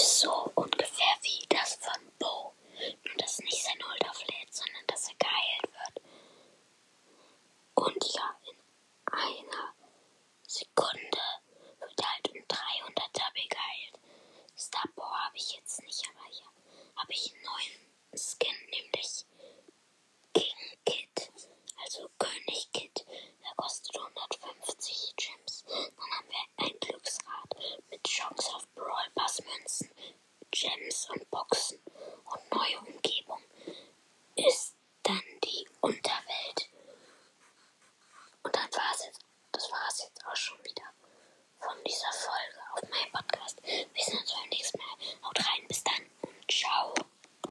ist so. Und Gems und Boxen und neue Umgebung ist dann die Unterwelt. Und das war's jetzt. Das war's jetzt auch schon wieder von dieser Folge.